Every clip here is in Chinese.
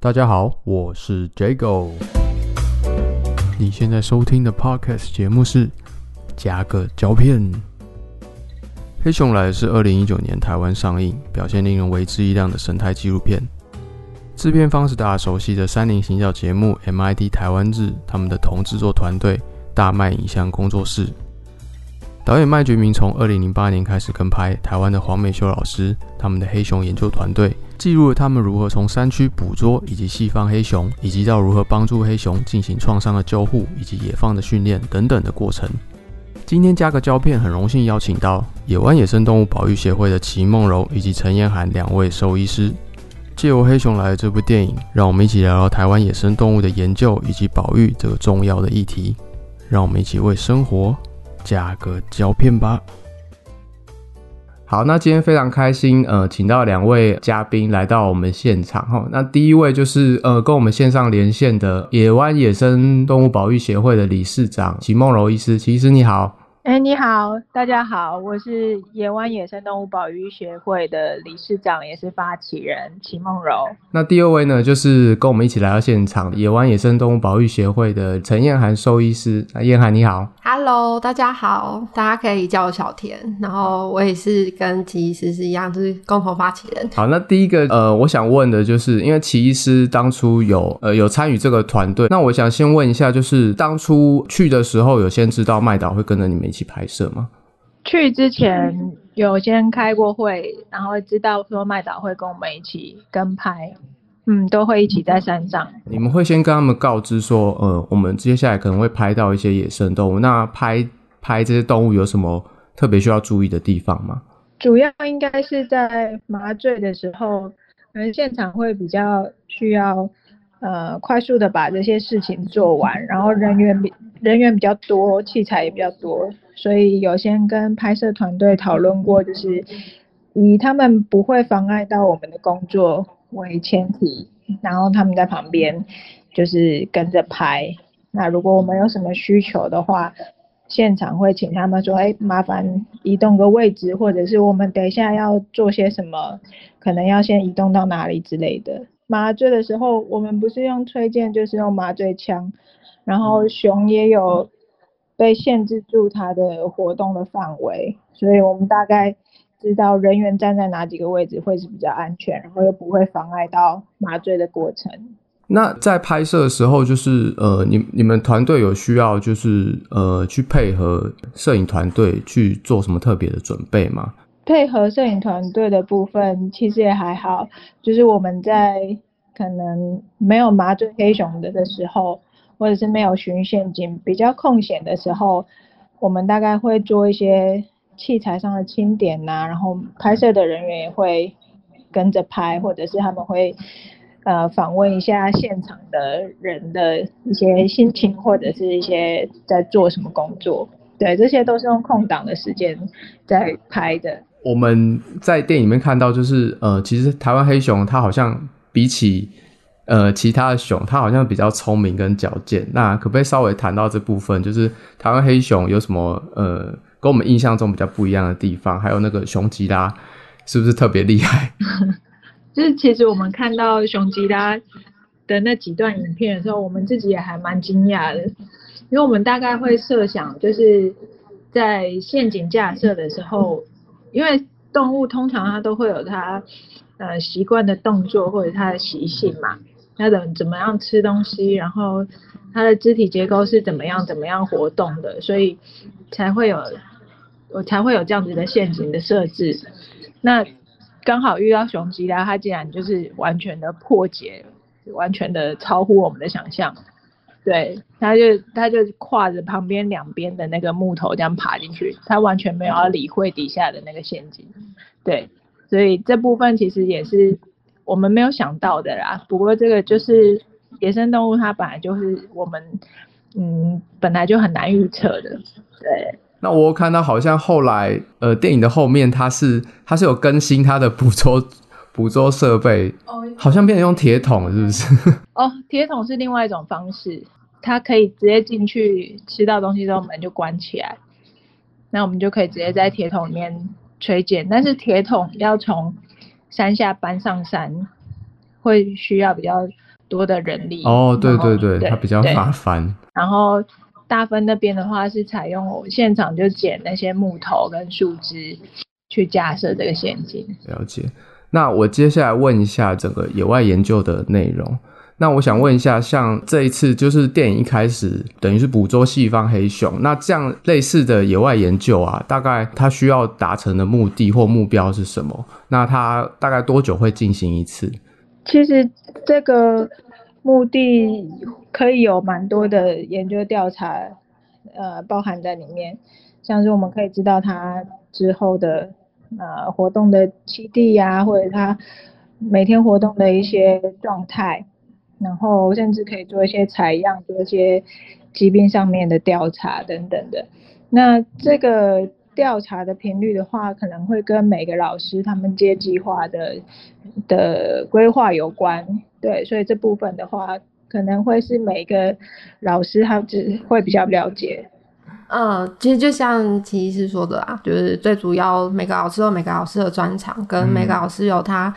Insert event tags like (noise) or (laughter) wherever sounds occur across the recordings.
大家好，我是 Jago。你现在收听的 Podcast 节目是《加个胶片》。黑熊来是二零一九年台湾上映，表现令人为之一亮的生态纪录片。制片方是大家熟悉的三菱行脚节目 MIT 台湾日，他们的同制作团队大麦影像工作室。导演麦觉明从二零零八年开始跟拍台湾的黄美秀老师，他们的黑熊研究团队。记录了他们如何从山区捕捉以及西方黑熊，以及到如何帮助黑熊进行创伤的救护以及野放的训练等等的过程。今天加个胶片，很荣幸邀请到野湾野生动物保育协会的齐梦柔以及陈彦涵两位兽医师，借由《黑熊来了》这部电影，让我们一起聊聊台湾野生动物的研究以及保育这个重要的议题。让我们一起为生活加个胶片吧。好，那今天非常开心，呃，请到两位嘉宾来到我们现场哈。那第一位就是呃，跟我们线上连线的野湾野生动物保育协会的理事长齐梦柔医师，齐医师你好。哎，你好，大家好，我是野湾野生动物保育协会的理事长，也是发起人齐梦柔。那第二位呢，就是跟我们一起来到现场，野湾野生动物保育协会的陈燕涵兽医师。啊，燕涵你好，Hello，大家好，大家可以叫我小田，然后我也是跟齐医师是一样，就是共同发起人。好，那第一个呃，我想问的就是，因为齐医师当初有呃有参与这个团队，那我想先问一下，就是当初去的时候，有先知道麦岛会跟着你们一起。起拍摄吗？去之前有先开过会，然后知道说麦导会跟我们一起跟拍，嗯，都会一起在山上。你们会先跟他们告知说，呃，我们接下来可能会拍到一些野生动物，那拍拍这些动物有什么特别需要注意的地方吗？主要应该是在麻醉的时候，可能现场会比较需要。呃，快速的把这些事情做完，然后人员比人员比较多，器材也比较多，所以有先跟拍摄团队讨论过，就是以他们不会妨碍到我们的工作为前提，然后他们在旁边就是跟着拍。那如果我们有什么需求的话，现场会请他们说，哎，麻烦移动个位置，或者是我们等一下要做些什么，可能要先移动到哪里之类的。麻醉的时候，我们不是用推荐，就是用麻醉枪，然后熊也有被限制住它的活动的范围，所以我们大概知道人员站在哪几个位置会是比较安全，然后又不会妨碍到麻醉的过程。那在拍摄的时候，就是呃，你你们团队有需要就是呃去配合摄影团队去做什么特别的准备吗？配合摄影团队的部分其实也还好，就是我们在可能没有麻醉黑熊的的时候，或者是没有巡陷阱、比较空闲的时候，我们大概会做一些器材上的清点呐，然后拍摄的人员也会跟着拍，或者是他们会呃访问一下现场的人的一些心情，或者是一些在做什么工作。对，这些都是用空档的时间在拍的。我们在电影里面看到，就是呃，其实台湾黑熊它好像比起呃其他的熊，它好像比较聪明跟矫健。那可不可以稍微谈到这部分？就是台湾黑熊有什么呃跟我们印象中比较不一样的地方？还有那个熊吉拉是不是特别厉害？(laughs) 就是其实我们看到熊吉拉的那几段影片的时候，我们自己也还蛮惊讶的，因为我们大概会设想，就是在陷阱架设的时候。因为动物通常它都会有它呃习惯的动作或者它的习性嘛，要怎怎么样吃东西，然后它的肢体结构是怎么样怎么样活动的，所以才会有我才会有这样子的陷阱的设置。那刚好遇到雄鸡啦，它竟然就是完全的破解，完全的超乎我们的想象。对，他就他就跨着旁边两边的那个木头这样爬进去，他完全没有要理会底下的那个陷阱。对，所以这部分其实也是我们没有想到的啦。不过这个就是野生动物，它本来就是我们嗯本来就很难预测的。对。那我看到好像后来呃电影的后面，它是它是有更新它的捕捉。捕捉设备哦，好像变成用铁桶，是不是？(laughs) 哦，铁桶是另外一种方式，它可以直接进去吃到东西之后门就关起来，那我们就可以直接在铁桶里面吹检。但是铁桶要从山下搬上山，会需要比较多的人力。哦，对对对，它比较对麻烦。然后大分那边的话是采用我现场就捡那些木头跟树枝去架设这个陷阱。了解。那我接下来问一下整个野外研究的内容。那我想问一下，像这一次就是电影一开始等于是捕捉西方黑熊，那这样类似的野外研究啊，大概它需要达成的目的或目标是什么？那它大概多久会进行一次？其实这个目的可以有蛮多的研究调查，呃，包含在里面，像是我们可以知道它之后的呃活动的基地呀、或者它每天活动的一些状态，然后甚至可以做一些采样，做一些疾病上面的调查等等的。那这个调查的频率的话，可能会跟每个老师他们接计划的的规划有关。对，所以这部分的话，可能会是每个老师他只会比较了解。嗯，其实就像齐医师说的啊，就是最主要每个老师有每个老师的专长，跟每个老师有他，嗯，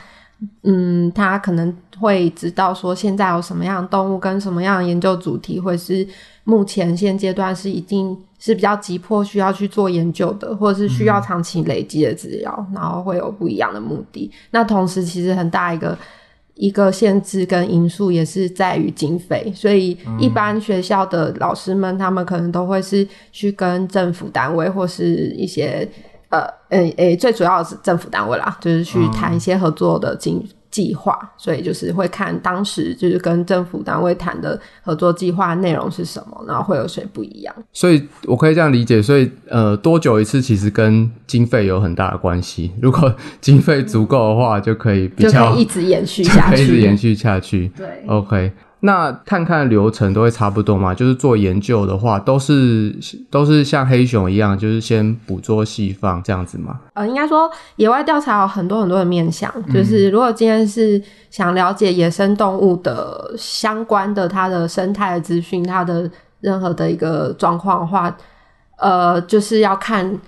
嗯他可能会知道说现在有什么样的动物跟什么样的研究主题，会是目前现阶段是一定是比较急迫需要去做研究的，或者是需要长期累积的资料，然后会有不一样的目的。那同时，其实很大一个。一个限制跟因素也是在于经费，所以一般学校的老师们，他们可能都会是去跟政府单位或是一些呃诶诶，最主要的是政府单位啦，就是去谈一些合作的经计划，所以就是会看当时就是跟政府单位谈的合作计划内容是什么，然后会有谁不一样。所以我可以这样理解，所以呃，多久一次其实跟经费有很大的关系。如果 (laughs) 经费足够的话，就可以比就可较以一直延续就下可以一直去。延续下去。对，OK，那看看流程都会差不多嘛？就是做研究的话，都是都是像黑熊一样，就是先捕捉细放这样子嘛？呃，应该说野外调查有很多很多的面向，就是如果今天是想了解野生动物的相关的它的生态的资讯，它的任何的一个状况的话，呃，就是要看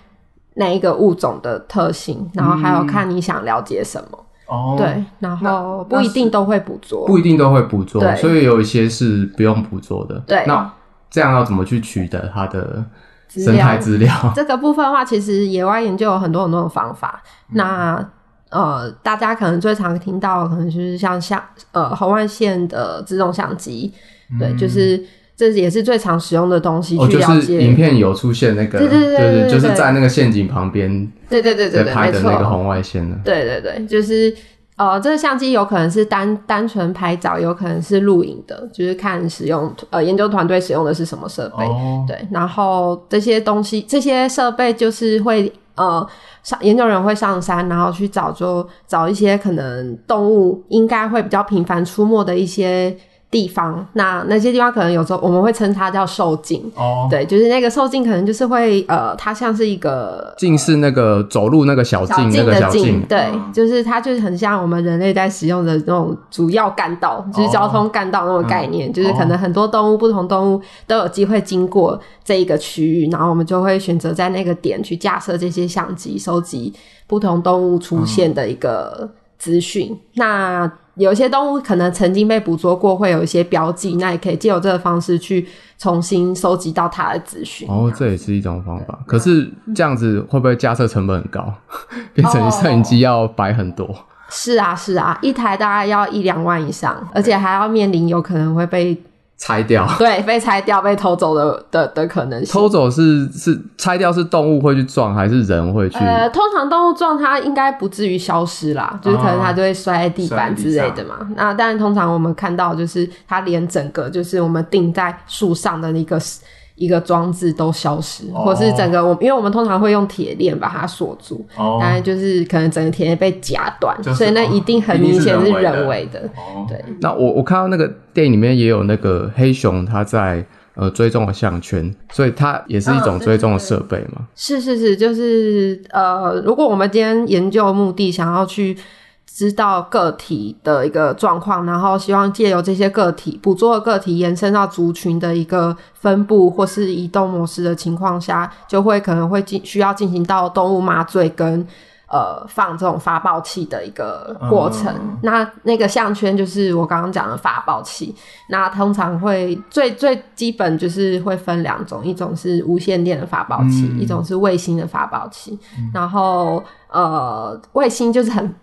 那一个物种的特性，然后还有看你想了解什么，哦对，然后不一定都会捕捉，不一定都会捕捉，对所以有一些是不用捕捉的。对那这样要怎么去取得它的生态料资料？(laughs) 这个部分的话，其实野外研究有很多很多的方法。那呃，大家可能最常听到的，可能就是像像呃红外线的自动相机，对，就是这也是最常使用的东西哦，去就是。影片有出现那个，对对对就是在那个陷阱旁边对对对对对，拍的那个红外线的。对对对，就是呃，这个相机有可能是单单纯拍照，有可能是录影的，就是看使用呃研究团队使用的是什么设备。哦，对，然后这些东西、这些设备就是会呃上研究人员会上山，然后去找就找一些可能动物应该会比较频繁出没的一些地方。那那些地方可能有时候我们会称它叫受镜。哦，对，就是那个受镜可能就是会呃，它像是一个镜是那个走路那个小小径，那个小径，对，就是它就是很像我们人类在使用的那种主要干道，就是交通干道那种概念，就是可能很多动物、不同动物都有机会经过这一个区域，然后我们就会选择在那个点去架设这些相机，收集不同动物出现的一个资讯。那有些动物可能曾经被捕捉过，会有一些标记，那也可以借由这个方式去重新收集到它的资讯。哦，这也是一种方法。可是这样子会不会架设成本很高？变成摄影机要摆很多？是啊，是啊，一台大概要一两万以上，而且还要面临有可能会被拆掉？(laughs) 对被拆掉、被偷走的的的可能性。偷走是是拆掉是动物会去撞，还是人会去？呃，通常动物撞它应该不至于消失啦，就是可能它就会摔在地板之类的嘛。那但通常我们看到就是它连整个就是我们钉在树上的那个一个装置都消失，哦。或是整个我因为我们通常会用铁链把它锁住，哦。当然就是可能整个铁链被夹断，就是所以那一定很明显是人为的。对，那我我看到那个电影里面也有那个黑熊，它在呃追踪的项圈，所以它也是一种追踪的设备嘛。是是是，就是呃，如果我们今天研究目的想要去知道个体的一个状况，然后希望借由这些个体捕捉的个体延伸到族群的一个分布或是移动模式的情况下，就会可能会进需要进行到动物麻醉跟呃放这种发报器的一个过程。嗯那那个项圈就是我刚刚讲的发报器，那通常会最最基本就是会分两种，一种是无线电的发报器，嗯一种是卫星的发报器。然后呃，卫星就是很。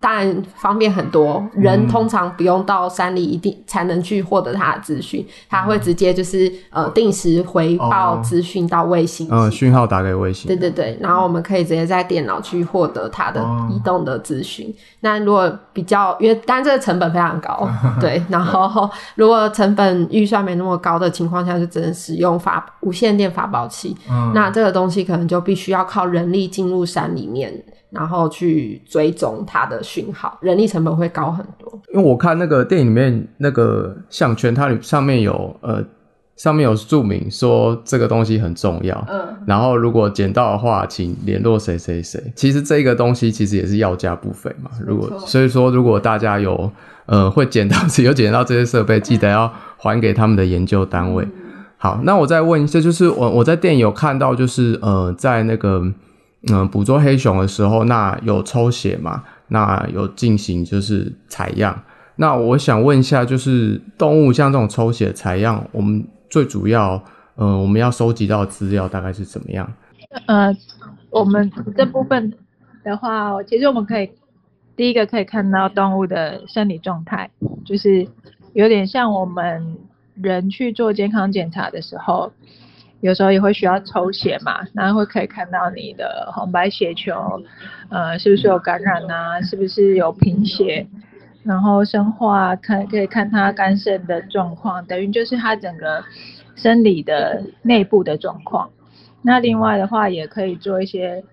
当然方便很多，人嗯通常不用到山里一定才能去获得他的资讯，他会直接就是呃定时回报哦资讯到卫星。嗯，讯号打给卫星。对对对，然后我们可以直接在电脑去获得它的哦移动的资讯。那如果比较，因为当然这个成本非常高，(laughs) 对，然后如果成本预算没那么高的情况下，就只能使用发无线电发报器。嗯那这个东西可能就必须要靠人力进入山里面，然后去追踪它的讯号，人力成本会高很多。因为我看那个电影里面那个项圈，它里上面有呃上面有注明说这个东西很重要，嗯，然后如果捡到的话，请联络谁谁谁。其实这个东西其实也是要价不菲嘛。如果所以说，如果大家有呃会捡到 (laughs) 有捡到这些设备，记得要还给他们的研究单位。好，那我再问一下，就是我我在电影有看到，就是呃在那个嗯、捕捉黑熊的时候，那有抽血嘛？那有进行就是采样。那我想问一下，就是动物像这种抽血采样，我们最主要呃我们要收集到资料大概是怎么样？呃，我们这部分的话，其实我们可以第一个可以看到动物的生理状态，就是有点像我们人去做健康检查的时候，有时候也会需要抽血嘛，然后会可以看到你的红白血球，呃，是不是有感染啊，是不是有贫血，然后生化看可以看它肝肾的状况，等于就是它整个生理的内部的状况。那另外的话，也可以做一些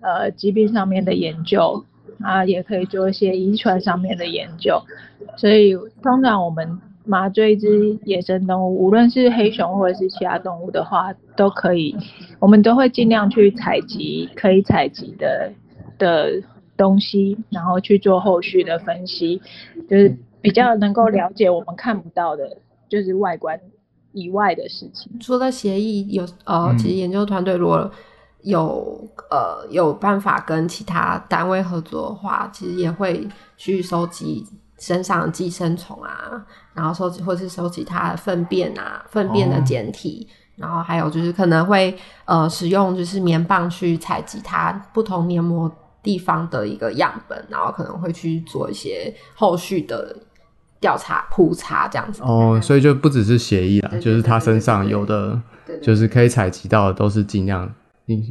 呃疾病上面的研究啊，也可以做一些遗传上面的研究。所以通常我们麻醉一只野生动物，无论是黑熊或者是其他动物的话，都可以，我们都会尽量去采集可以采集的的东西，然后去做后续的分析，就是比较能够了解我们看不到的，就是外观以外的事情。除了协议有呃，嗯其实研究团队如果有呃有办法跟其他单位合作的话，其实也会去收集身上寄生虫啊，然后收集或是收集它的粪便啊，粪便的哦简体。然后还有就是可能会呃使用就是棉棒去采集它不同黏膜地方的一个样本，然后可能会去做一些后续的调查普查这样子。哦，所以就不只是协议啦，对对就是它身上有的就是可以采集到的都是尽量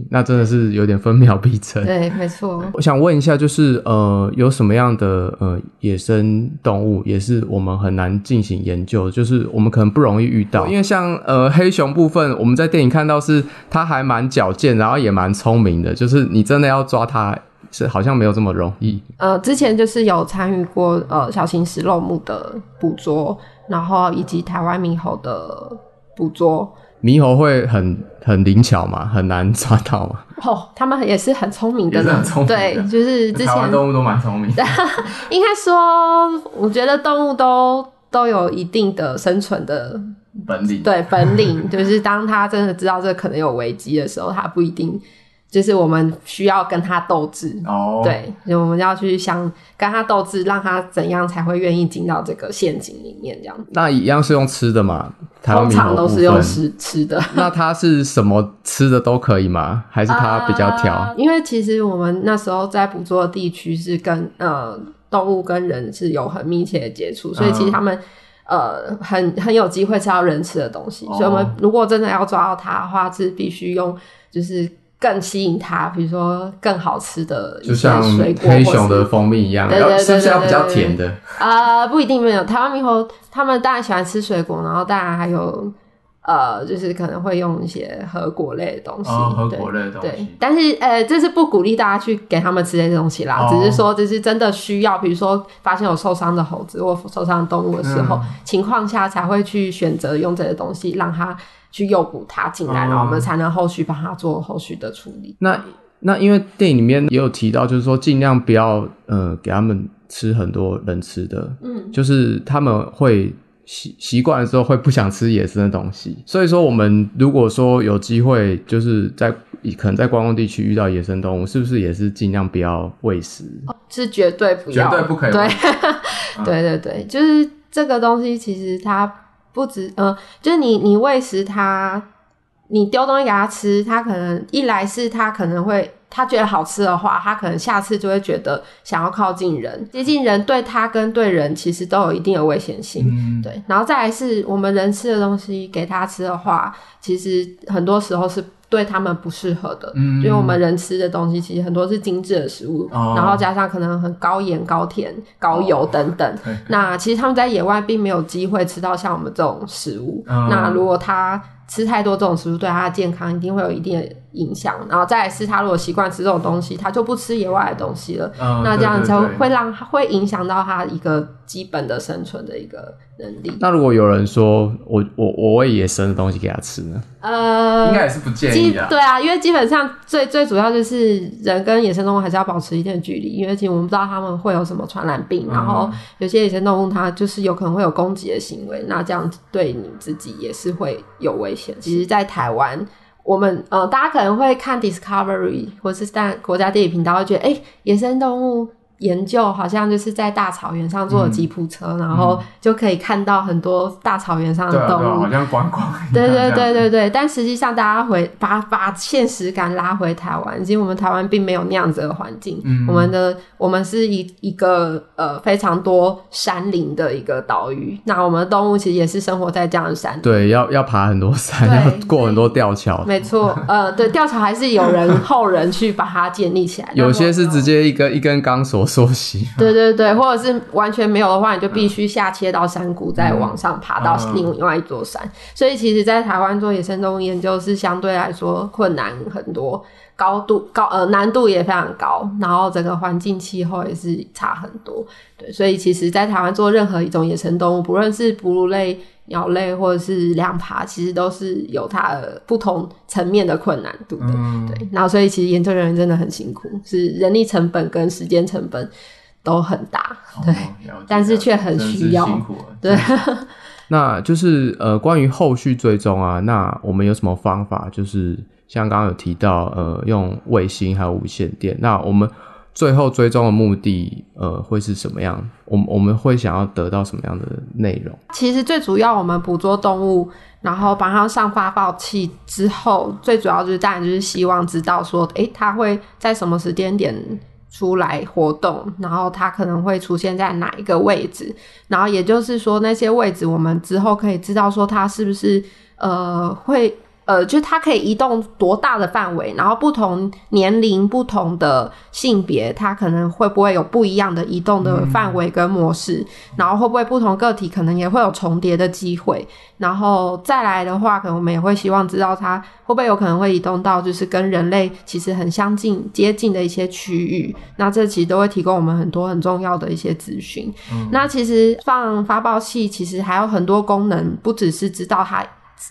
那真的是有点分秒必争。对，没错。我想问一下，就是呃，有什么样的呃野生动物也是我们很难进行研究，就是我们可能不容易遇到，因为像呃黑熊部分，我们在电影看到是它还蛮矫健，然后也蛮聪明的，就是你真的要抓它是好像没有这么容易。呃，之前就是有参与过呃小型食肉目的捕捉，然后以及台湾猕猴的捕捉。猕猴会很很灵巧嘛，很难抓到嘛。哦，他们也是很聪明的呢也是很聪。明的对，就是之前动物都蛮聪明的。(laughs) 应该说，我觉得动物都都有一定的生存的本领对本领，(laughs) 就是当他真的知道这可能有危机的时候，他不一定就是我们需要跟他斗智。哦，对，就我们要去想跟他斗智，让他怎样才会愿意进到这个陷阱里面，这样。那一样是用吃的嘛？台湾猕通常都是用吃吃的。(laughs) 那它是什么吃的都可以吗？还是它比较挑？啊因为其实我们那时候在捕捉的地区是跟呃动物跟人是有很密切的接触，所以其实他们。呃，很很有机会吃到人吃的东西，所以我们如果真的要抓到它的话，是必须用就是更吸引他，比如说更好吃的一些就像黑熊的蜂蜜一样，对对对要是不是要比较甜的？呃，不一定没有。台湾猕猴他们当然喜欢吃水果，然后当然还有呃，就是可能会用一些核果类的东西，哦核对果类的东西对，但是呃，这是不鼓励大家去给他们吃这些东西啦，哦只是说这是真的需要，比如说发现有受伤的猴子或受伤的动物的时候，嗯情况下才会去选择用这些东西让它去诱捕它进来，哦然后我们才能后续帮它做后续的处理。那那因为电影里面也有提到，就是说尽量不要呃给他们吃很多人吃的，嗯，就是他们会习习惯了之后会不想吃野生的东西。所以说，我们如果说有机会，就是在可能在观光地区遇到野生动物，是不是也是尽量不要喂食？是绝对不要，绝对不可以对喂，对 (laughs) 对对，就是这个东西，其实它不止，呃，就是你你喂食它，你丢东西给它吃，它可能一来是它可能会。他觉得好吃的话，他可能下次就会觉得想要靠近人，接近人对他跟对人其实都有一定的危险性。嗯，对，然后再来是我们人吃的东西给他吃的话，其实很多时候是对他们不适合的，嗯。因为我们人吃的东西其实很多是精致的食物，哦。然后加上可能很高盐、高甜、高油等等。对那其实他们在野外并没有机会吃到像我们这种食物。嗯那如果他吃太多这种食物，对他的健康一定会有一定的影响。然后再来是他如果习惯吃这种东西，他就不吃野外的东西了。嗯那这样就会让会影响到他一个基本的生存的一个能力。那如果有人说我我我喂野生的东西给他吃呢？呃，应该也是不建基议啊。对啊，因为基本上最最主要就是人跟野生动物还是要保持一定的距离，因为其实我们不知道他们会有什么传染病，然后有些野生动物它就是有可能会有攻击的行为，那这样对你自己也是会有危险。其实，在台湾。我们呃，大家可能会看 Discovery 或是但国家地理频道，会觉得哎、诶野生动物研究好像就是在大草原上坐吉普车，然后就可以看到很多大草原上的动物。对啊，好像观光。对对对对对，但实际上大家回把把现实感拉回台湾，其实我们台湾并没有那样子的环境。嗯我们的我们是一一个呃非常多山林的一个岛屿，那我们的动物其实也是生活在这样的山。对，要要爬很多山，要过很多吊桥，没错，呃，对，吊桥还是有人 (laughs) 后人去把它建立起来，有些是直。接一根一根钢索缩起。(laughs) 对对对，或者是完全没有的话，你就必须下切到山谷，再往上爬到嗯另外一座山。所以其实，在台湾做野生动物研究是相对来说困难很多，高度高呃难度也非常高，然后整个环境气候也是差很多。对，所以其实，在台湾做任何一种野生动物，不论是哺乳类、鸟类或者是两爬，其实都是有它的不同层面的困难度的。嗯，对，然后所以其实研究人员真的很辛苦，是人力成本跟时间成本都很大。对，哦但是却很需要辛苦了。对，(laughs) 那就是呃，关于后续追踪啊，那我们有什么方法？就是像刚刚有提到，呃，用卫星还有无线电。那我们最后追踪的目的，呃，会是什么样？我们我们会想要得到什么样的内容？其实最主要我们捕捉动物，然后把它上发报器之后，最主要就是当然就是希望知道说，诶，它会在什么时间点出来活动，然后它可能会出现在哪一个位置，然后也就是说那些位置我们之后可以知道说它是不是呃会。呃，就是它可以移动多大的范围，然后不同年龄、不同的性别，它可能会不会有不一样的移动的范围跟模式，然后会不会不同个体可能也会有重叠的机会，然后再来的话，可能我们也会希望知道它会不会有可能会移动到就是跟人类其实很相近、接近的一些区域，那这其实都会提供我们很多很重要的一些资讯。那其实放发报器其实还有很多功能，不只是知道它。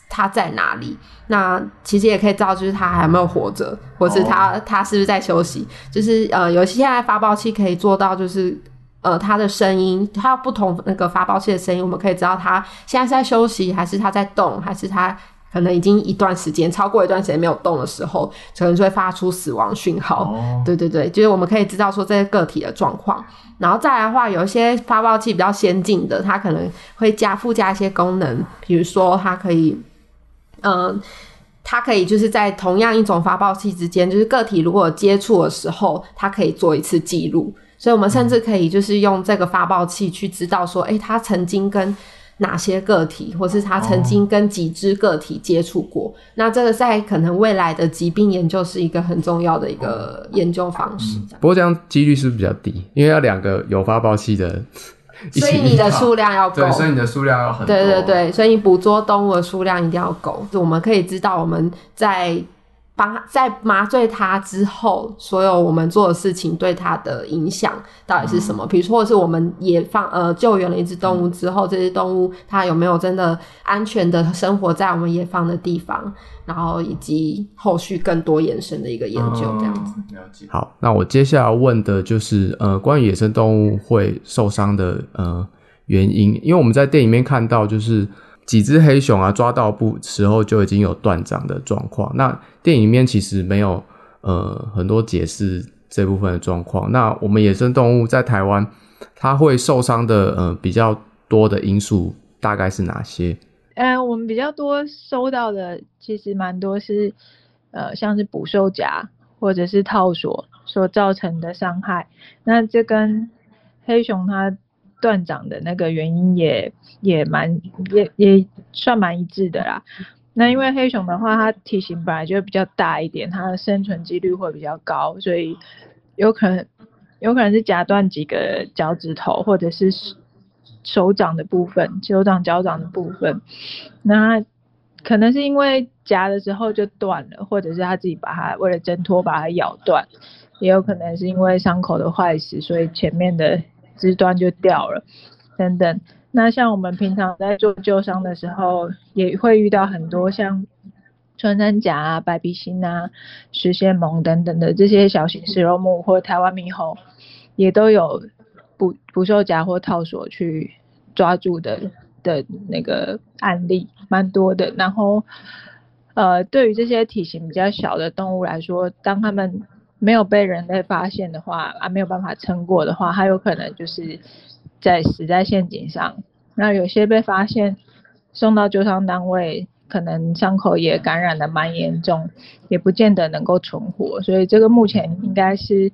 它在哪里？那其实也可以知道，就是他还有没有活着，或是他他是不是在休息？就是呃，有些现在发报器可以做到，就是呃，他的声音，他有不同那个发报器的声音，我们可以知道他现在是在休息，还是他在动，还是它可能已经一段时间超过一段时间没有动的时候，可能就会发出死亡讯号。哦，对对对，就是我们可以知道说这些个体的状况，然后再来的话，有一些发报器比较先进的，它可能会加附加一些功能，比如说它可以，嗯、它可以就是在同样一种发报器之间，就是个体如果接触的时候，它可以做一次记录，所以我们甚至可以就是用这个发报器去知道说，诶，它曾经跟哪些个体，或是他曾经跟几只个体接触过。那这个在可能未来的疾病研究是一个很重要的一个研究方式。不过这样几率是不是比较低？因为要两个有发报器的所以你的数量要够对，。所以你的数量要很多。对对对，所以你捕捉动物的数量一定要够。就我们可以知道我们在帮在麻醉它之后，所有我们做的事情对它的影响到底是什么？比如说，或者是我们也放呃救援了一只动物之后，这只动物它有没有真的安全的生活在我们野放的地方？然后以及后续更多延伸的一个研究，这样子。嗯了解。好，那我接下来问的就是呃，关于野生动物会受伤的呃原因，因为我们在电影里面看到，就是几只黑熊啊抓到不时候就已经有断掌的状况。那电影里面其实没有呃很多解释这部分的状况。那我们野生动物在台湾，它会受伤的呃比较多的因素大概是哪些？呃，我们比较多收到的其实蛮多是呃像是捕兽夹或者是套索所造成的伤害。那这跟黑熊它断掌的那个原因也也蛮也也算蛮一致的啦。那因为黑熊的话，它体型本来就比较大一点，它的生存几率会比较高，所以有可能有可能是夹断几个脚趾头，或者是手掌的部分，手掌脚掌的部分。那可能是因为夹的时候就断了，或者是它自己把它为了挣脱把它咬断，也有可能是因为伤口的坏死，所以前面的。枝端就掉了，等等。那像我们平常在做旧伤的时候，也会遇到很多像穿山甲啊、白鼻星啊、石线獴等等的这些小型食肉目或台湾猕猴，也都有捕捕兽夹或套索去抓住的的那个案例，蛮多的。然后，呃，对于这些体型比较小的动物来说，当它们没有被人类发现的话啊，没有办法撑过的话，它有可能就是在死在陷阱上。那有些被发现送到救伤单位，可能伤口也感染的蛮严重，也不见得能够存活。所以这个目前应该是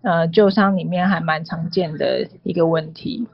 呃救伤里面还蛮常见的一个问题。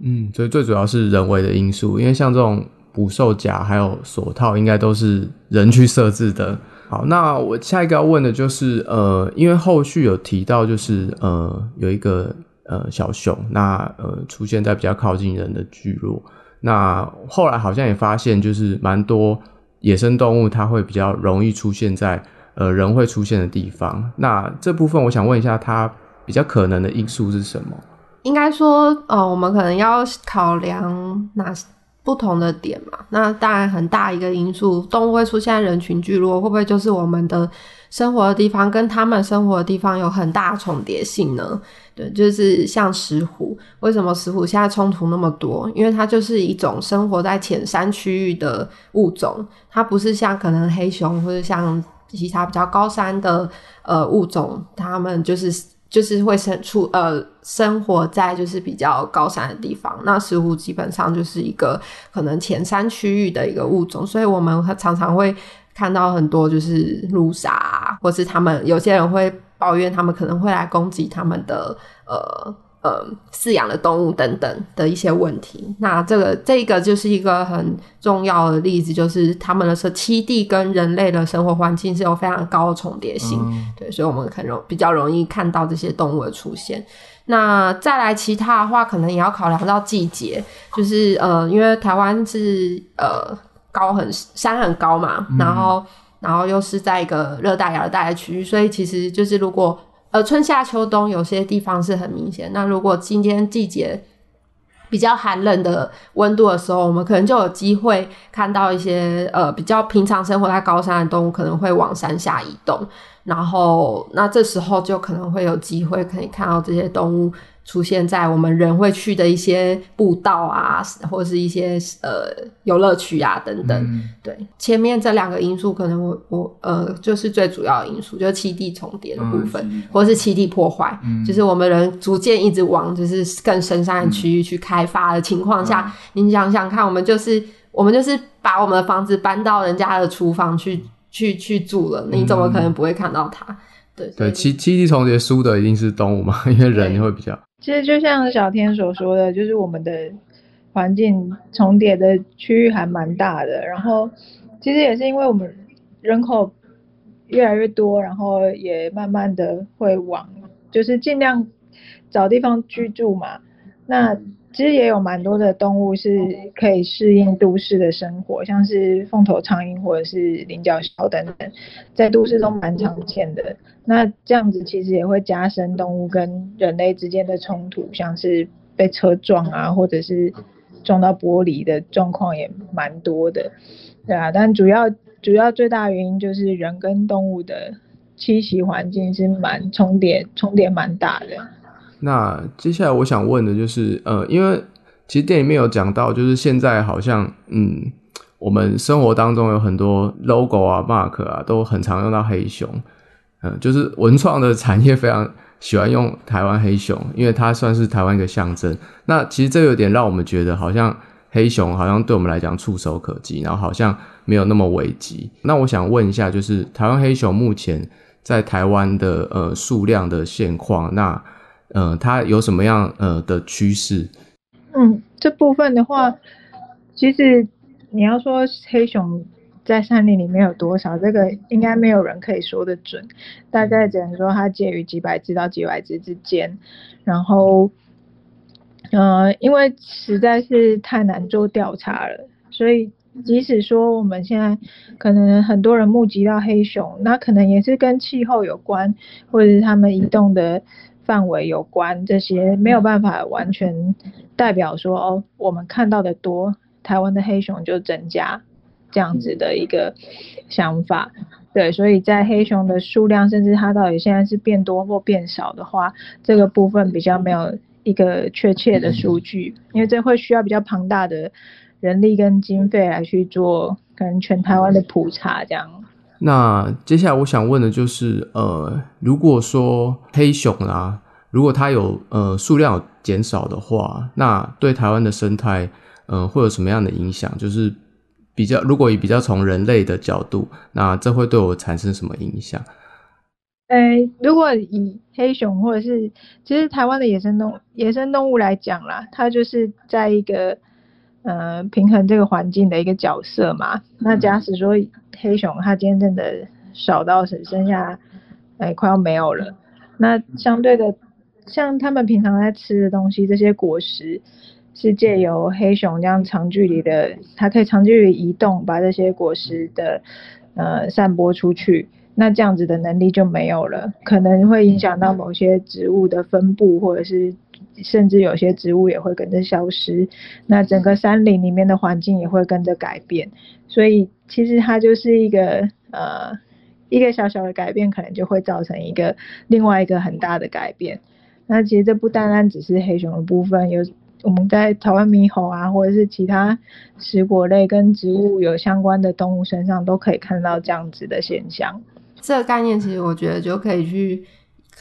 嗯，所以最主要是人为的因素，因为像这种捕兽夹还有锁套，应该都是人去设置的。好，那我下一个要问的就是，呃，因为后续有提到，就是呃，有一个呃小熊，那呃出现在比较靠近人的聚落，那后来好像也发现，就是蛮多野生动物它会比较容易出现在呃人会出现的地方。那这部分我想问一下，它比较可能的因素是什么？应该说，呃，我们可能要考量哪？不同的点嘛，那当然很大一个因素，动物会出现人群聚落，会不会就是我们的生活的地方跟他们生活的地方有很大重叠性呢？对，就是像石虎，为什么石虎现在冲突那么多？因为它就是一种生活在浅山区域的物种，它不是像可能黑熊或者像其他比较高山的呃物种，它们就是。就是会生出呃生活在就是比较高山的地方，那石虎基本上就是一个可能前山区域的一个物种，所以我们常常会看到很多就是路杀，或是他们有些人会抱怨他们可能会来攻击他们的呃。呃，饲养的动物等等的一些问题，那这个这个就是一个很重要的例子，就是他们的栖地跟人类的生活环境是有非常高的重叠性，对，所以我们很容比较容易看到这些动物的出现。那再来其他的话，可能也要考量到季节，就是呃，因为台湾是呃高很山很高嘛，然后然后又是在一个热带亚热带的区域，所以其实就是如果呃，春夏秋冬有些地方是很明显。那如果今天季节比较寒冷的温度的时候，我们可能就有机会看到一些呃比较平常生活在高山的动物可能会往山下移动，然后那这时候就可能会有机会可以看到这些动物。出现在我们人会去的一些步道啊，或者是一些呃游乐区啊等等。对，前面这两个因素可能我我呃就是最主要的因素，就是栖地重叠的部分，或者是栖地破坏，就是我们人逐渐一直往就是更深山的区域去开发的情况下，你想想看，我们就是我们就是把我们的房子搬到人家的厨房去去去住了，你怎么可能不会看到它？对对，栖栖地重叠输的一定是动物嘛，因为人会比较。其实就像小天所说的，就是我们的环境重叠的区域还蛮大的。然后，其实也是因为我们人口越来越多，然后也慢慢的会往，就是尽量找地方居住嘛。那其实也有蛮多的动物是可以适应都市的生活，像是凤头苍蝇或者是菱角鸮等等，在都市中蛮常见的。那这样子其实也会加深动物跟人类之间的冲突，像是被车撞啊，或者是撞到玻璃的状况也蛮多的，对啊。但主要主要最大原因就是人跟动物的栖息环境是蛮重叠，重叠蛮大的。那接下来我想问的就是，呃，因为其实店里面有讲到，就是现在好像嗯，我们生活当中有很多 logo 啊、mark 啊，都很常用到黑熊。嗯，就是文创的产业非常喜欢用台湾黑熊，因为它算是台湾一个象征。那其实这有点让我们觉得，好像黑熊好像对我们来讲触手可及，然后好像没有那么危急。那我想问一下，就是台湾黑熊目前在台湾的呃数量的现况，那呃它有什么样呃的趋势？嗯，这部分的话，其实你要说黑熊。在山林里面有多少？这个应该没有人可以说得准，大概只能说它介于几百只到几百只之间。然后，呃，因为实在是太难做调查了，所以即使说我们现在可能很多人目击到黑熊，那可能也是跟气候有关，或者是他们移动的范围有关，这些没有办法完全代表说哦，我们看到的多，台湾的黑熊就增加。这样子的一个想法，对，所以在黑熊的数量，甚至它到底现在是变多或变少的话，这个部分比较没有一个确切的数据，因为这会需要比较庞大的人力跟经费来去做，可能全台湾的普查这样。那接下来我想问的就是，呃，如果说黑熊啊，如果它有呃数量减少的话，那对台湾的生态，呃，会有什么样的影响？就是。比较，如果以比较从人类的角度，那这会对我产生什么影响？呃，如果以黑熊或者是其实台湾的野生动野生动物来讲啦，它就是在一个呃平衡这个环境的一个角色嘛。那假使说黑熊它今天真的少到只剩下哎快要没有了，那相对的像他们平常在吃的东西这些果实。是借由黑熊这样长距离的，它可以长距离移动，把这些果实的呃散播出去，那这样子的能力就没有了，可能会影响到某些植物的分布，或者是甚至有些植物也会跟着消失，那整个山林里面的环境也会跟着改变，所以其实它就是一个呃一个小小的改变，可能就会造成一个另外一个很大的改变。那其实这不单单只是黑熊的部分，有。我们在台湾猕猴啊，或者是其他食果类跟植物有相关的动物身上，都可以看到这样子的现象。这个概念其实我觉得就可以去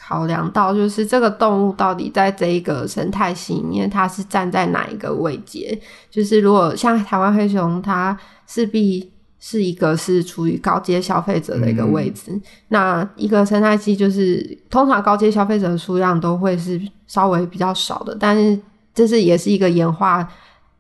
考量到，就是这个动物到底在这一个生态系里面，它是站在哪一个位阶？就是如果像台湾黑熊，它势必是一个是处于高阶消费者的一个位置。那一个生态系就是通常高阶消费者的数量都会是稍微比较少的，但是。这是也是一个演化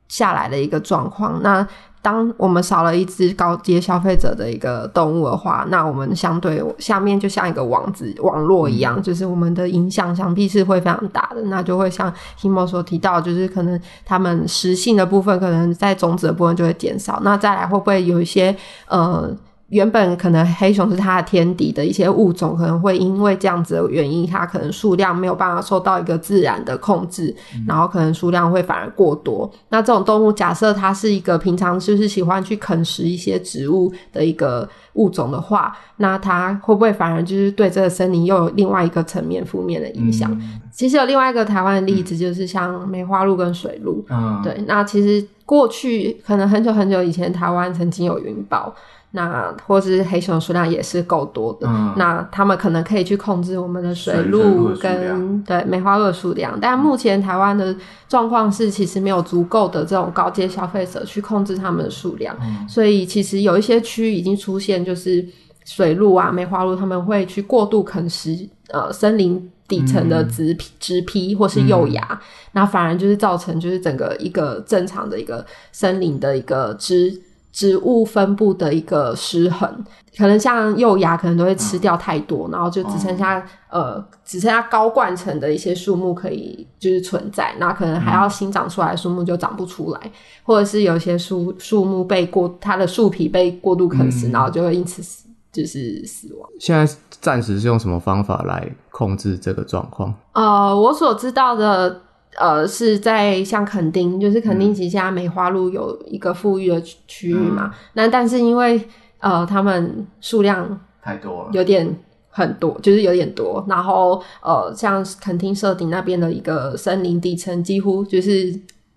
下来的一个状况。那当我们少了一只高阶消费者的一个动物的话，那我们相对下面就像一个网子网络一样，就是我们的影响想必是会非常大的。那就会像 Himo 所提到，就是可能他们食性的部分，可能在种子的部分就会减少。那再来会不会有一些呃？原本可能黑熊是它的天敌的一些物种，可能会因为这样子的原因，它可能数量没有办法受到一个自然的控制，然后可能数量会反而过多。那这种动物，假设它是一个平常就是喜欢去啃食一些植物的一个物种的话，那它会不会反而就是对这个森林又有另外一个层面负面的影响？其实有另外一个台湾的例子，就是像梅花鹿跟水鹿。嗯，对，那其实过去可能很久很久以前，台湾曾经有云豹。那或者是黑熊数量也是够多的，那他们可能可以去控制我们的水鹿跟对梅花鹿数量，但目前台湾的状况是，其实没有足够的这种高阶消费者去控制它们的数量，所以其实有一些区已经出现，就是水鹿啊、梅花鹿他们会去过度啃食呃森林底层的植皮、植皮或是幼芽，那反而就是造成就是整个一个正常的一个森林的一个枝。植物分布的一个失衡，可能像幼芽可能都会吃掉太多，然后就只剩下呃只剩下高冠层的一些树木可以就是存在，那可能还要新长出来的树木就长不出来，或者是有些树树木被过它的树皮被过度啃食，然后就会因此死就是死亡。现在暂时是用什么方法来控制这个状况？呃，我所知道的。呃，是在像垦丁，就是垦丁旗下梅花鹿有一个富裕的区域嘛。那但是因为呃，他们数量太多了，有点很多，就是有点多。然后呃，像垦丁设顶那边的一个森林底层，几乎就是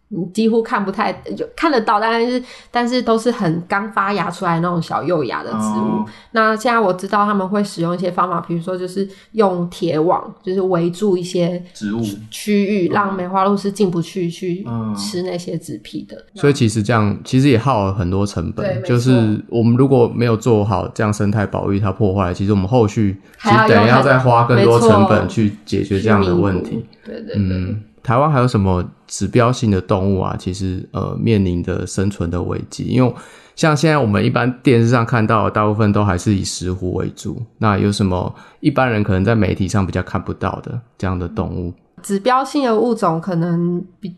你几乎看不太就看得到，但是但是都是很刚发芽出来那种小幼芽的植物。哦。那现在我知道他们会使用一些方法，比如说就是用铁网，就是围住一些植物。区域，让梅花鹿是进不去去嗯。吃那些纸皮的。所以其实这样其实也耗了很多成本，对就是我们如果没有做好这样生态保育，它破坏，其实我们后续其实等于要再花更多成本去解决这样的问题。对对对，嗯，台湾还有什么指标性的动物啊？其实呃面临的生存的危机，因为像现在我们一般电视上看到，大部分都还是以石虎为主。那有什么一般人可能在媒体上比较看不到的这样的动物？指标性的物种可能比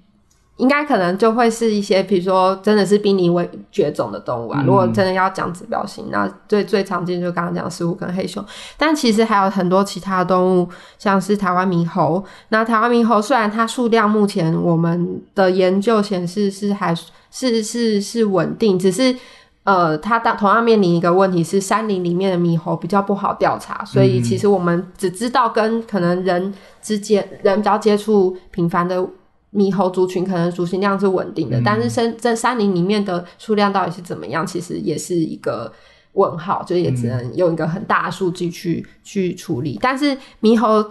应该可能就会是一些，比如说真的是濒临危绝种的动物啊。嗯如果真的要讲指标性，那最最常见就刚刚讲的石虎跟黑熊，但其实还有很多其他动物，像是台湾猕猴。那台湾猕猴虽然它数量目前我们的研究显示是还是是是稳定，只是。呃，它当同样面临一个问题是，山林里面的猕猴比较不好调查，所以其实我们只知道跟可能人之间人比较接触频繁的猕猴族群，可能族群量是稳定的，嗯但是山在山林里面的数量到底是怎么样，其实也是一个问号，就是也只能用一个很大的数据去去处理。但是猕猴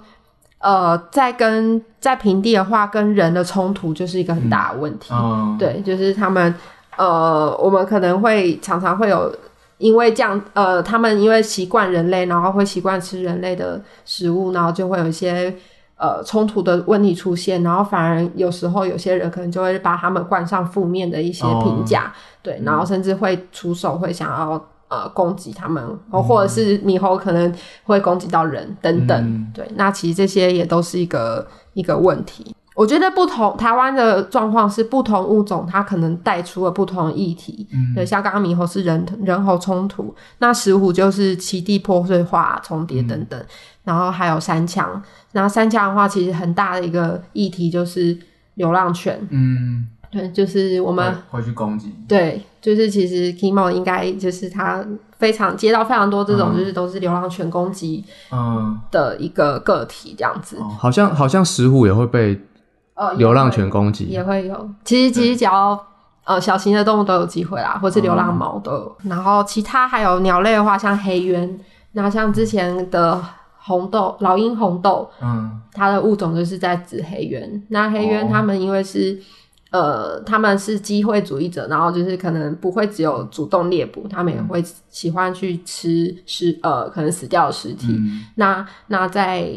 呃，在跟在平地的话，跟人的冲突就是一个很大的问题。嗯，对，就是他们呃，我们可能会常常会有。因为这样，呃，他们因为习惯人类，然后会习惯吃人类的食物，然后就会有一些呃冲突的问题出现，然后反而有时候有些人可能就会把他们冠上负面的一些评价，对，然后甚至会出手，会想要呃攻击他们，或或者是猕猴可能会攻击到人等等，嗯。对，那其实这些也都是一个一个问题。我觉得不同台湾的状况是不同物种它可能带出了不同的议题，嗯。对，像刚刚猕猴是人人猴冲突，那石虎就是栖地破碎化、重叠等等，然后还有山墙。那山墙的话，其实很大的一个议题就是流浪犬，嗯，对，就是我们会会去攻击，对，就是其实 Kimo 应该就是他非常接到非常多这种，嗯。就是都是流浪犬攻击嗯，的一个个体这样子。哦。好像好像石虎也会被呃，流浪犬攻击也会有。其实其实只要呃小型的动物都有机会啦，或是流浪猫都有。然后其他还有鸟类的话，像黑鸢，那像之前的红豆老鹰红豆，嗯，它的物种就是在指黑鸢。那黑鸢哦它们因为是、呃，他们是机会主义者，然后就是可能不会只有主动猎捕，他们也会喜欢去吃尸呃可能死掉的尸体。嗯那那在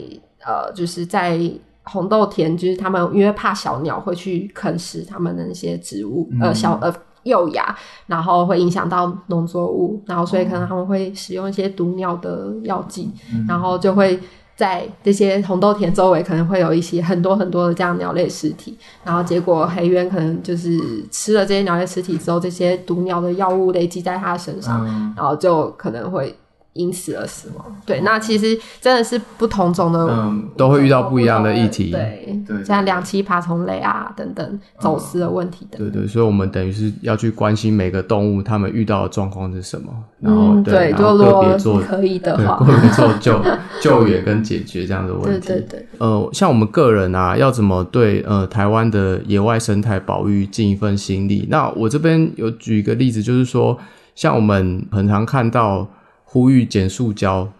呃，就是在红豆田，就是他们因为怕小鸟会去啃食他们的那些植物，呃嗯小呃幼芽，然后会影响到农作物，然后所以哦可能他们会使用一些毒鸟的药剂，嗯。然后就会。在这些红豆田周围可能会有一些很多很多的这样鸟类尸体，然后结果黑鸢可能就是吃了这些鸟类尸体之后，这些毒鸟的药物累积在它身上，嗯。然后就可能会因此而死亡。对，那其实真的是不同种的，嗯，都会遇到不一样的议题。对，对，像两栖爬虫类啊等等走私的问题等等。对对，所以我们等于是要去关心每个动物它们遇到的状况是什么，然后、嗯，对，对，然后个别做可以的对话，个别做救救援跟解决这样的问题。对对对，呃，像我们个人啊，要怎么对呃台湾的野外生态保育尽一份心力？那我这边有举一个例子，就是说，像我们很常看到呼吁减塑胶，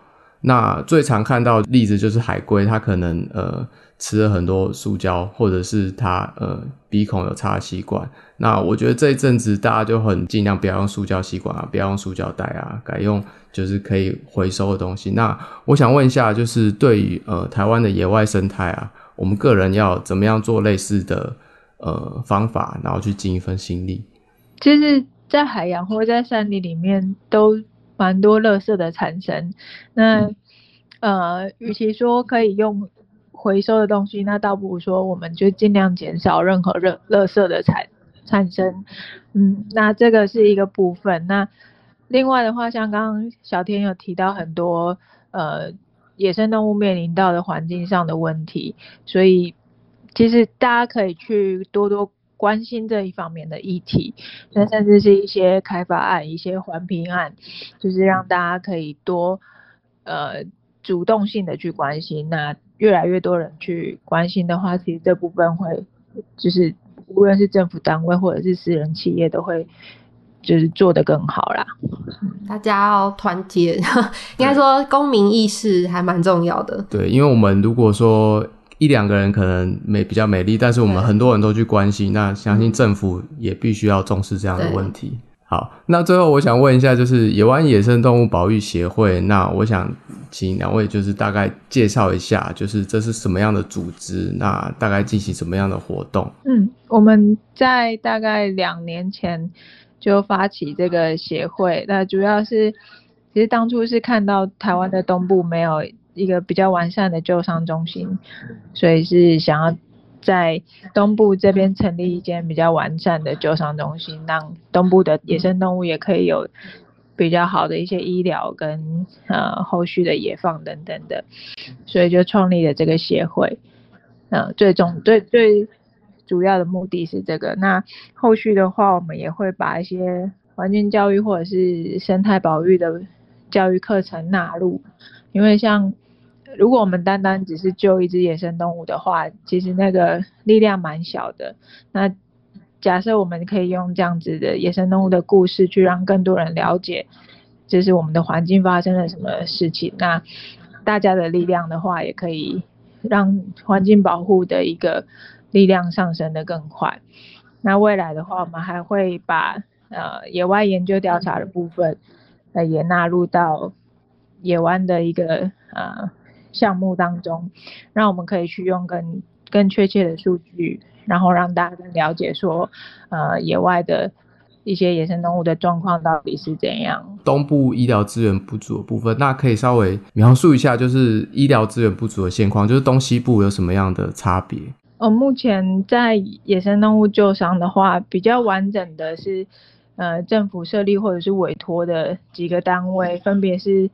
那最常看到的例子就是海龟，它可能呃吃了很多塑胶，或者是它呃鼻孔有插吸管。那我觉得这一阵子大家就很尽量不要用塑胶吸管啊，不要用塑胶袋啊，改用就是可以回收的东西。那我想问一下，就是对于呃台湾的野外生态啊，我们个人要怎么样做类似的呃方法，然后去尽一份心力？其实，在海洋或在山林里面都蛮多垃圾的产生。那呃，与其说可以用回收的东西，那倒不如说我们就尽量减少任何热垃圾的产产生。嗯，那这个是一个部分。那另外的话，像刚刚小天有提到很多呃野生动物面临到的环境上的问题，所以其实大家可以去多多关心这一方面的议题，那甚至是一些开发案、一些环评案，就是让大家可以多呃主动性的去关心。那越来越多人去关心的话，其实这部分会就是无论是政府单位或者是私人企业，都会就是做得更好啦。大家要团结，(laughs) 应该说公民意识还蛮重要的。对，因为我们如果说一两个人可能美比较美丽，但是我们很多人都去关心，那相信政府也必须要重视这样的问题。好，那最后我想问一下，就是野湾野生动物保育协会，那我想请两位就是大概介绍一下，就是这是什么样的组织，那大概进行什么样的活动？嗯，我们在大概两年前就发起这个协会，那主要是其实当初是看到台湾的东部没有一个比较完善的救伤中心，所以是想要。在东部这边成立一间比较完善的救伤中心，让东部的野生动物也可以有比较好的一些医疗跟呃后续的野放等等的，所以就创立了这个协会。呃，最终最最主要的目的是这个。那后续的话，我们也会把一些环境教育或者是生态保育的教育课程纳入，因为像。如果我们单单只是救一只野生动物的话，其实那个力量蛮小的。那假设我们可以用这样子的野生动物的故事，去让更多人了解，就是我们的环境发生了什么事情。那大家的力量的话，也可以让环境保护的一个力量上升的更快。那未来的话，我们还会把呃野外研究调查的部分，呃也纳入到野湾的一个呃。项目当中，让我们可以去用更更确切的数据，然后让大家更了解说，呃，野外的一些野生动物的状况到底是怎样。东部医疗资源不足的部分，那可以稍微描述一下，就是医疗资源不足的现况，就是东西部有什么样的差别？哦，目前在野生动物救伤的话，比较完整的是，呃，政府设立或者是委托的几个单位，分别是。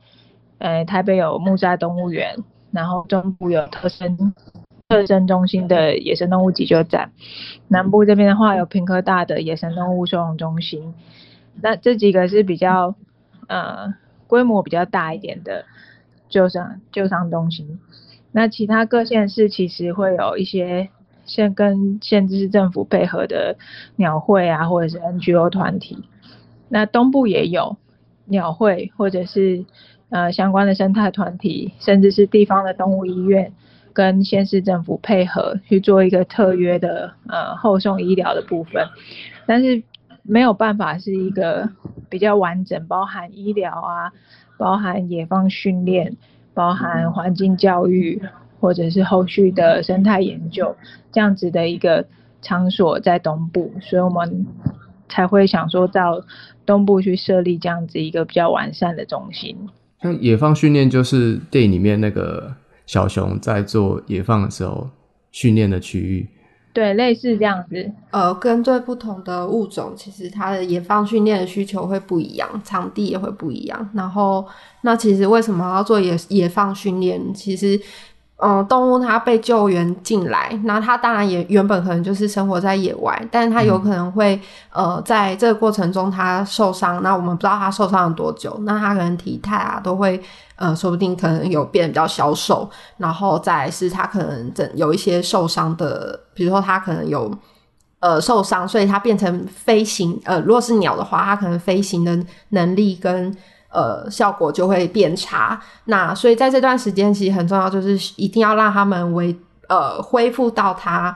呃，台北有木栅动物园，然后中部有特生特生中心的野生动物急救站，南部这边的话有平科大的野生动物收容中心。那这几个是比较呃规模比较大一点的救伤救伤中心。那其他各县市其实会有一些县跟县市政府配合的鸟会啊，或者是 NGO 团体。那东部也有鸟会或者是。呃，相关的生态团体，甚至是地方的动物医院，跟县市政府配合去做一个特约的呃后送医疗的部分，但是没有办法是一个比较完整，包含医疗啊，包含野放训练，包含环境教育，或者是后续的生态研究这样子的一个场所在东部，所以我们才会想说到东部去设立这样子一个比较完善的中心。像野放训练，就是电影里面那个小熊在做野放的时候训练的区域。对，类似这样子。呃，跟对不同的物种，其实它的野放训练的需求会不一样，场地也会不一样。然后，那其实为什么要做野野放训练？其实。嗯，动物它被救援进来，那它当然也原本可能就是生活在野外，但是它有可能会呃在这个过程中它受伤，那我们不知道它受伤了多久，那它可能体态啊都会呃说不定可能有变得比较消瘦，然后再是它可能整有一些受伤的，比如说它可能有呃受伤，所以它变成飞行呃如果是鸟的话，它可能飞行的能力跟。呃，效果就会变差。那所以在这段时间，其实很重要，就是一定要让他们为呃恢复到他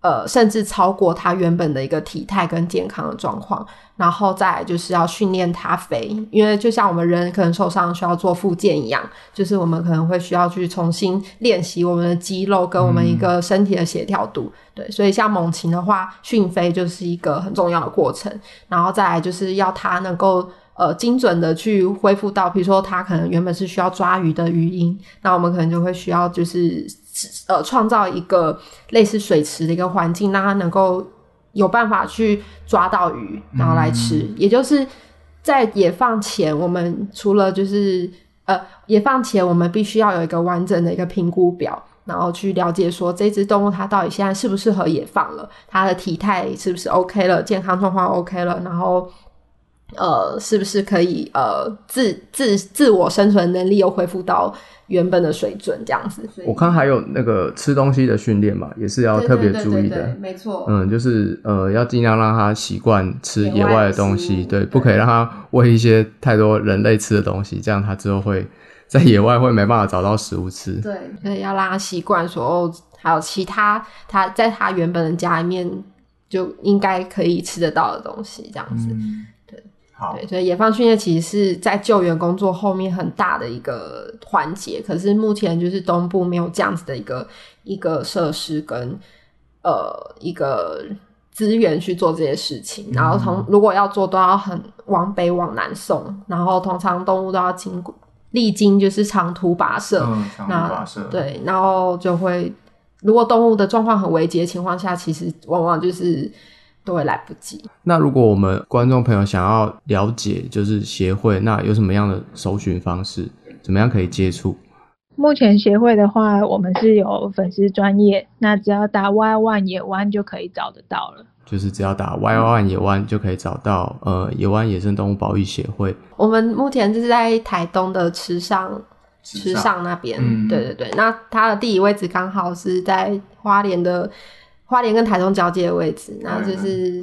呃甚至超过他原本的一个体态跟健康的状况。然后再就是要训练他飞，因为就像我们人可能受伤需要做复健一样，就是我们可能会需要去重新练习我们的肌肉跟我们一个身体的协调度。对，所以像猛禽的话，训飞就是一个很重要的过程。然后再来就是要它能够。呃，精准的去恢复到，比如说它可能原本是需要抓鱼的鱼鹰，那我们可能就会需要就是呃创造一个类似水池的一个环境，让它能够有办法去抓到鱼，然后来吃。也就是在野放前，我们除了就是呃野放前，我们必须要有一个完整的一个评估表，然后去了解说这只动物它到底现在适不适合野放了，它的体态是不是 OK 了，健康状况 OK 了，然后。呃，是不是可以呃自自自我生存能力又恢复到原本的水准这样子？我看还有那个吃东西的训练嘛，也是要特别注意的。没错，嗯，就是呃，要尽量让他习惯吃野外的东西，对，不可以让他喂一些太多人类吃的东西，这样他之后会在野外会没办法找到食物吃。对，所以要让他习惯说哦，还有其他他在他原本的家里面就应该可以吃得到的东西，这样子。对，所以野放训练其实是在救援工作后面很大的一个环节，可是目前就是东部没有这样子的一个一个设施跟呃一个资源去做这些事情，然后从如果要做都要很往北往南送，然后通常动物都要经过历经就是长途跋涉，长途跋涉，对，然后就会如果动物的状况很危急的情况下，其实往往就是。都会来不及。那如果我们观众朋友想要了解，就是协会，那有什么样的搜寻方式？怎么样可以接触？目前协会的话，我们是有粉丝专业，那只要打 Y One 野湾就可以找得到了。就是只要打 Y One 野湾就可以找到，呃，野湾野生动物保育协会。我们目前就是在台东的池上，池上那边。对对对，那它的地理位置刚好是在花莲的。花莲跟台中交接的位置，那就是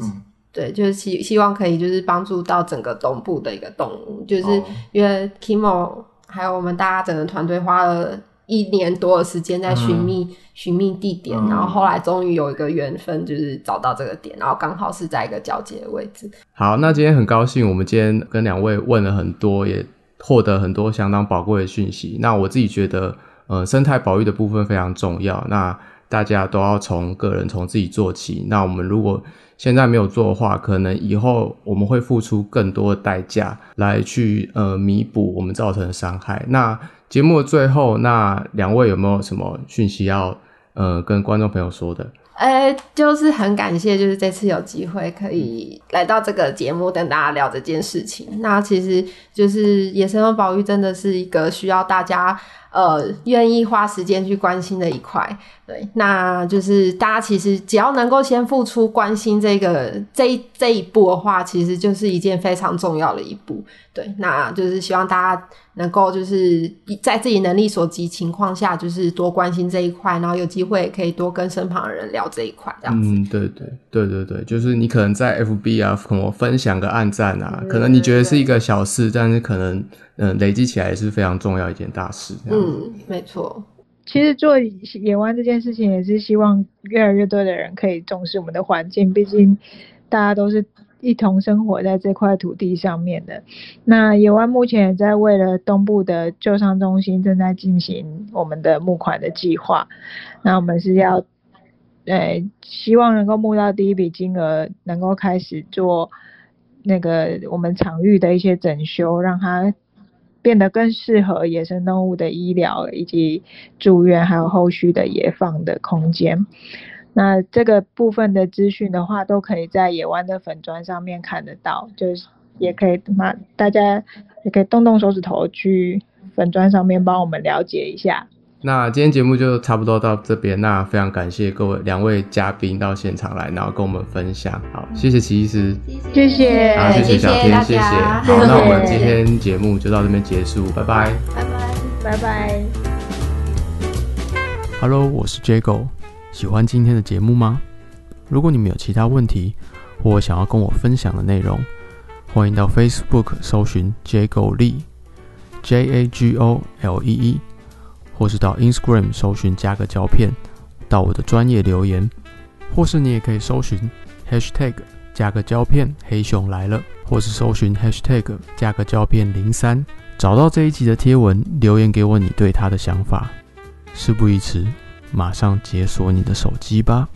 对，就是希希望可以就是帮助到整个东部的一个动物，就是因为 Kimo 还有我们大家整个团队花了一年多的时间在寻觅寻觅地点，然后后来终于有一个缘分，就是找到这个点，然后刚好是在一个交接的位置。好，那今天很高兴，我们今天跟两位问了很多，也获得很多相当宝贵的讯息。那我自己觉得，呃，生态保育的部分非常重要。那大家都要从个人从自己做起。那我们如果现在没有做的话，可能以后我们会付出更多的代价来去呃弥补我们造成的伤害。那节目的最后，那两位有没有什么讯息要呃跟观众朋友说的？呃，就是很感谢，就是这次有机会可以来到这个节目跟大家聊这件事情。那其实就是野生动物保育真的是一个需要大家。呃，愿意花时间去关心的一块，对，那就是大家其实只要能够先付出关心这个这这一步的话，其实就是一件非常重要的一步，对，那就是希望大家能够就是在自己能力所及情况下，就是多关心这一块，然后有机会可以多跟身旁的人聊这一块，这样子。嗯，对对对对对，就是你可能在 FB 啊，可能分享个暗赞啊，可能你觉得是一个小事，但是可能。嗯，累积起来也是非常重要一件大事。嗯，没错。其实做野湾这件事情，也是希望越来越多的人可以重视我们的环境。毕竟大家都是一同生活在这块土地上面的。那野湾目前也在为了东部的救伤中心正在进行我们的募款的计划。那我们是要，呃，希望能够募到第一笔金额，能够开始做那个我们场域的一些整修，让它。变得更适合野生动物的医疗以及住院，还有后续的野放的空间。那这个部分的资讯的话，都可以在野湾的粉砖上面看得到，就是也可以嘛，大家也可以动动手指头去粉砖上面帮我们了解一下。那今天节目就差不多到这边，那非常感谢各位两位嘉宾到现场来，然后跟我们分享。好，谢谢齐医师，谢谢，好，谢谢小天，谢谢。好，那我们今天节目就到这边结束，拜拜，拜拜，拜拜。Hello，我是 Jago，喜欢今天的节目吗？如果你们有其他问题或想要跟我分享的内容，欢迎到 Facebook 搜寻 Jago Lee，J A G O L E E。或是到 Instagram 搜寻加个胶片，到我的专业留言，或是你也可以搜寻 Hashtag 加个胶片黑熊来了，或是搜寻 Hashtag 加个胶片零三，找到这一集的贴文，留言给我你对他的想法。事不宜迟，马上解锁你的手机吧。